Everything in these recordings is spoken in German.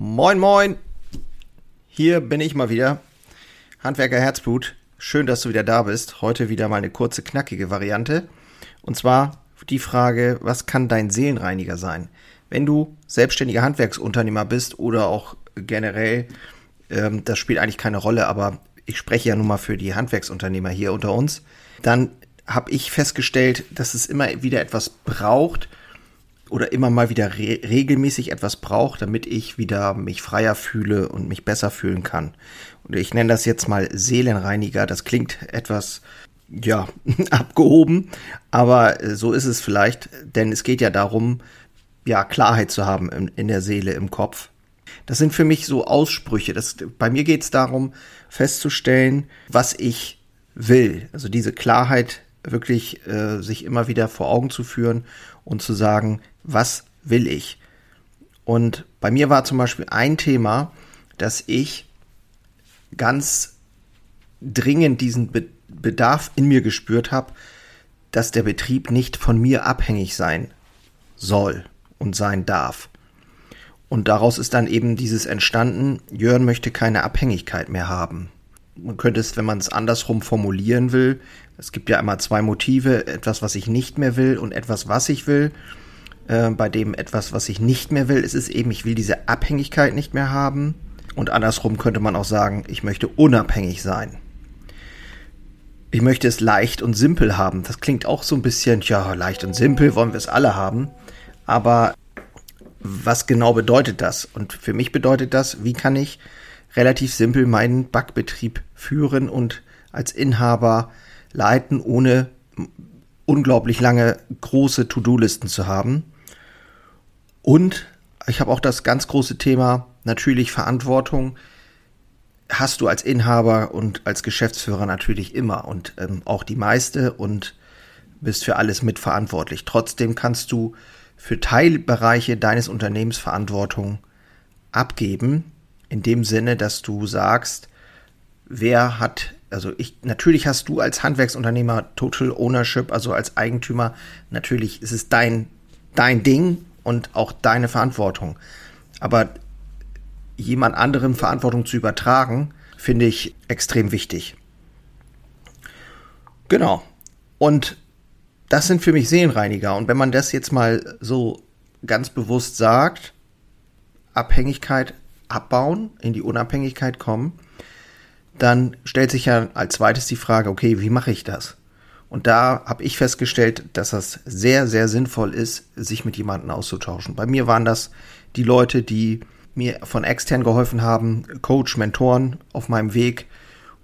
Moin, moin. Hier bin ich mal wieder. Handwerker Herzblut. Schön, dass du wieder da bist. Heute wieder mal eine kurze, knackige Variante. Und zwar die Frage, was kann dein Seelenreiniger sein? Wenn du selbstständiger Handwerksunternehmer bist oder auch generell, ähm, das spielt eigentlich keine Rolle, aber ich spreche ja nun mal für die Handwerksunternehmer hier unter uns, dann habe ich festgestellt, dass es immer wieder etwas braucht, oder immer mal wieder re regelmäßig etwas braucht, damit ich wieder mich freier fühle und mich besser fühlen kann. Und ich nenne das jetzt mal Seelenreiniger. Das klingt etwas, ja, abgehoben, aber äh, so ist es vielleicht, denn es geht ja darum, ja, Klarheit zu haben in, in der Seele, im Kopf. Das sind für mich so Aussprüche. Das, bei mir geht es darum, festzustellen, was ich will. Also diese Klarheit wirklich äh, sich immer wieder vor Augen zu führen und zu sagen, was will ich? Und bei mir war zum Beispiel ein Thema, dass ich ganz dringend diesen Be Bedarf in mir gespürt habe, dass der Betrieb nicht von mir abhängig sein soll und sein darf. Und daraus ist dann eben dieses entstanden, Jörn möchte keine Abhängigkeit mehr haben. Man könnte es, wenn man es andersrum formulieren will, es gibt ja einmal zwei Motive, etwas, was ich nicht mehr will und etwas, was ich will. Äh, bei dem etwas, was ich nicht mehr will, ist es eben, ich will diese Abhängigkeit nicht mehr haben. Und andersrum könnte man auch sagen, ich möchte unabhängig sein. Ich möchte es leicht und simpel haben. Das klingt auch so ein bisschen, ja, leicht und simpel wollen wir es alle haben. Aber was genau bedeutet das? Und für mich bedeutet das, wie kann ich relativ simpel meinen Backbetrieb führen und als Inhaber leiten, ohne unglaublich lange große To-Do-Listen zu haben. Und ich habe auch das ganz große Thema natürlich Verantwortung. Hast du als Inhaber und als Geschäftsführer natürlich immer und ähm, auch die meiste und bist für alles mitverantwortlich. Trotzdem kannst du für Teilbereiche deines Unternehmens Verantwortung abgeben, in dem Sinne, dass du sagst, wer hat, also ich, natürlich hast du als Handwerksunternehmer Total Ownership, also als Eigentümer, natürlich ist es dein, dein Ding, und auch deine Verantwortung. Aber jemand anderem Verantwortung zu übertragen, finde ich extrem wichtig. Genau. Und das sind für mich Seelenreiniger. Und wenn man das jetzt mal so ganz bewusst sagt, Abhängigkeit abbauen, in die Unabhängigkeit kommen, dann stellt sich ja als zweites die Frage, okay, wie mache ich das? Und da habe ich festgestellt, dass das sehr, sehr sinnvoll ist, sich mit jemandem auszutauschen. Bei mir waren das die Leute, die mir von extern geholfen haben, Coach, Mentoren auf meinem Weg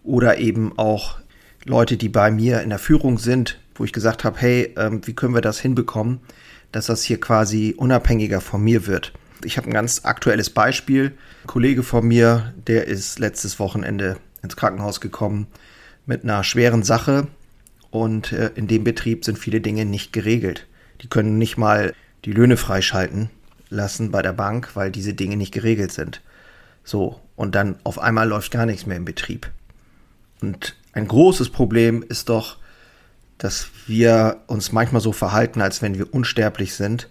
oder eben auch Leute, die bei mir in der Führung sind, wo ich gesagt habe, hey, ähm, wie können wir das hinbekommen, dass das hier quasi unabhängiger von mir wird. Ich habe ein ganz aktuelles Beispiel. Ein Kollege von mir, der ist letztes Wochenende ins Krankenhaus gekommen mit einer schweren Sache und äh, in dem Betrieb sind viele Dinge nicht geregelt. Die können nicht mal die Löhne freischalten lassen bei der Bank, weil diese Dinge nicht geregelt sind. So, und dann auf einmal läuft gar nichts mehr im Betrieb. Und ein großes Problem ist doch, dass wir uns manchmal so verhalten, als wenn wir unsterblich sind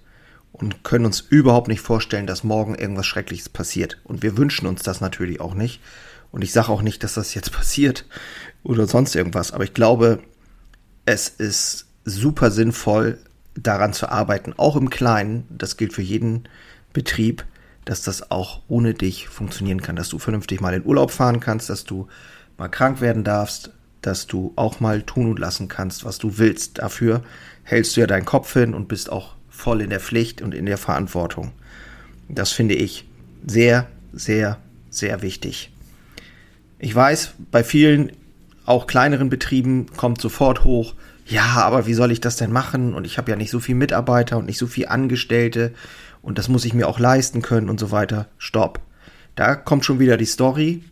und können uns überhaupt nicht vorstellen, dass morgen irgendwas Schreckliches passiert. Und wir wünschen uns das natürlich auch nicht. Und ich sage auch nicht, dass das jetzt passiert oder sonst irgendwas. Aber ich glaube, es ist super sinnvoll, daran zu arbeiten, auch im Kleinen. Das gilt für jeden Betrieb, dass das auch ohne dich funktionieren kann, dass du vernünftig mal in Urlaub fahren kannst, dass du mal krank werden darfst, dass du auch mal tun und lassen kannst, was du willst. Dafür hältst du ja deinen Kopf hin und bist auch voll in der Pflicht und in der Verantwortung. Das finde ich sehr, sehr, sehr wichtig. Ich weiß, bei vielen auch kleineren Betrieben kommt sofort hoch, ja, aber wie soll ich das denn machen? Und ich habe ja nicht so viel Mitarbeiter und nicht so viel Angestellte und das muss ich mir auch leisten können und so weiter. Stopp. Da kommt schon wieder die Story,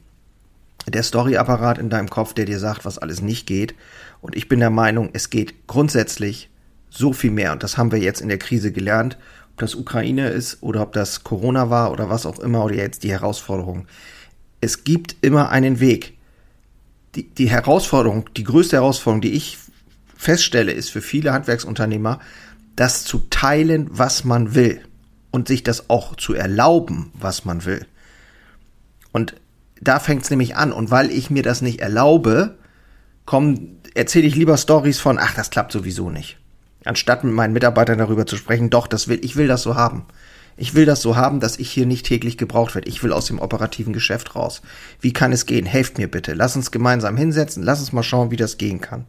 der Storyapparat in deinem Kopf, der dir sagt, was alles nicht geht. Und ich bin der Meinung, es geht grundsätzlich so viel mehr. Und das haben wir jetzt in der Krise gelernt. Ob das Ukraine ist oder ob das Corona war oder was auch immer oder jetzt die Herausforderung. Es gibt immer einen Weg die, die Herausforderung, die größte Herausforderung, die ich feststelle, ist für viele Handwerksunternehmer, das zu teilen, was man will und sich das auch zu erlauben, was man will. Und da fängt es nämlich an. Und weil ich mir das nicht erlaube, komm, erzähle ich lieber Stories von, ach, das klappt sowieso nicht. Anstatt mit meinen Mitarbeitern darüber zu sprechen, doch, das will, ich will das so haben. Ich will das so haben, dass ich hier nicht täglich gebraucht werde. Ich will aus dem operativen Geschäft raus. Wie kann es gehen? Helft mir bitte. Lass uns gemeinsam hinsetzen. Lass uns mal schauen, wie das gehen kann.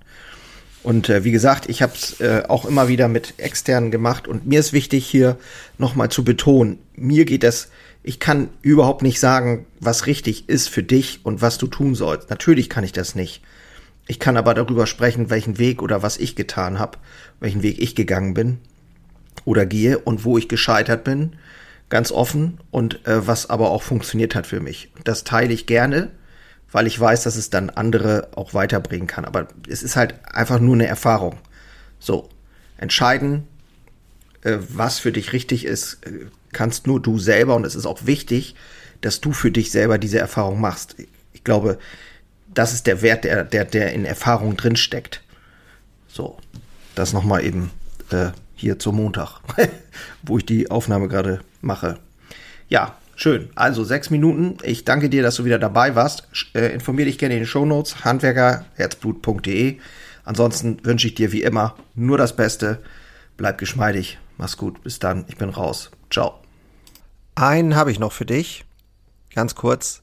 Und äh, wie gesagt, ich habe es äh, auch immer wieder mit externen gemacht. Und mir ist wichtig, hier nochmal zu betonen, mir geht es, ich kann überhaupt nicht sagen, was richtig ist für dich und was du tun sollst. Natürlich kann ich das nicht. Ich kann aber darüber sprechen, welchen Weg oder was ich getan habe, welchen Weg ich gegangen bin oder gehe und wo ich gescheitert bin, ganz offen und äh, was aber auch funktioniert hat für mich. Das teile ich gerne, weil ich weiß, dass es dann andere auch weiterbringen kann. Aber es ist halt einfach nur eine Erfahrung. So, entscheiden, äh, was für dich richtig ist, äh, kannst nur du selber und es ist auch wichtig, dass du für dich selber diese Erfahrung machst. Ich glaube, das ist der Wert, der, der, der in Erfahrung drin steckt. So, das nochmal eben äh, hier zum Montag, wo ich die Aufnahme gerade mache. Ja, schön. Also sechs Minuten. Ich danke dir, dass du wieder dabei warst. Äh, informier dich gerne in den Shownotes, handwerkerherzblut.de. Ansonsten wünsche ich dir wie immer nur das Beste. Bleib geschmeidig. Mach's gut. Bis dann. Ich bin raus. Ciao. Einen habe ich noch für dich. Ganz kurz.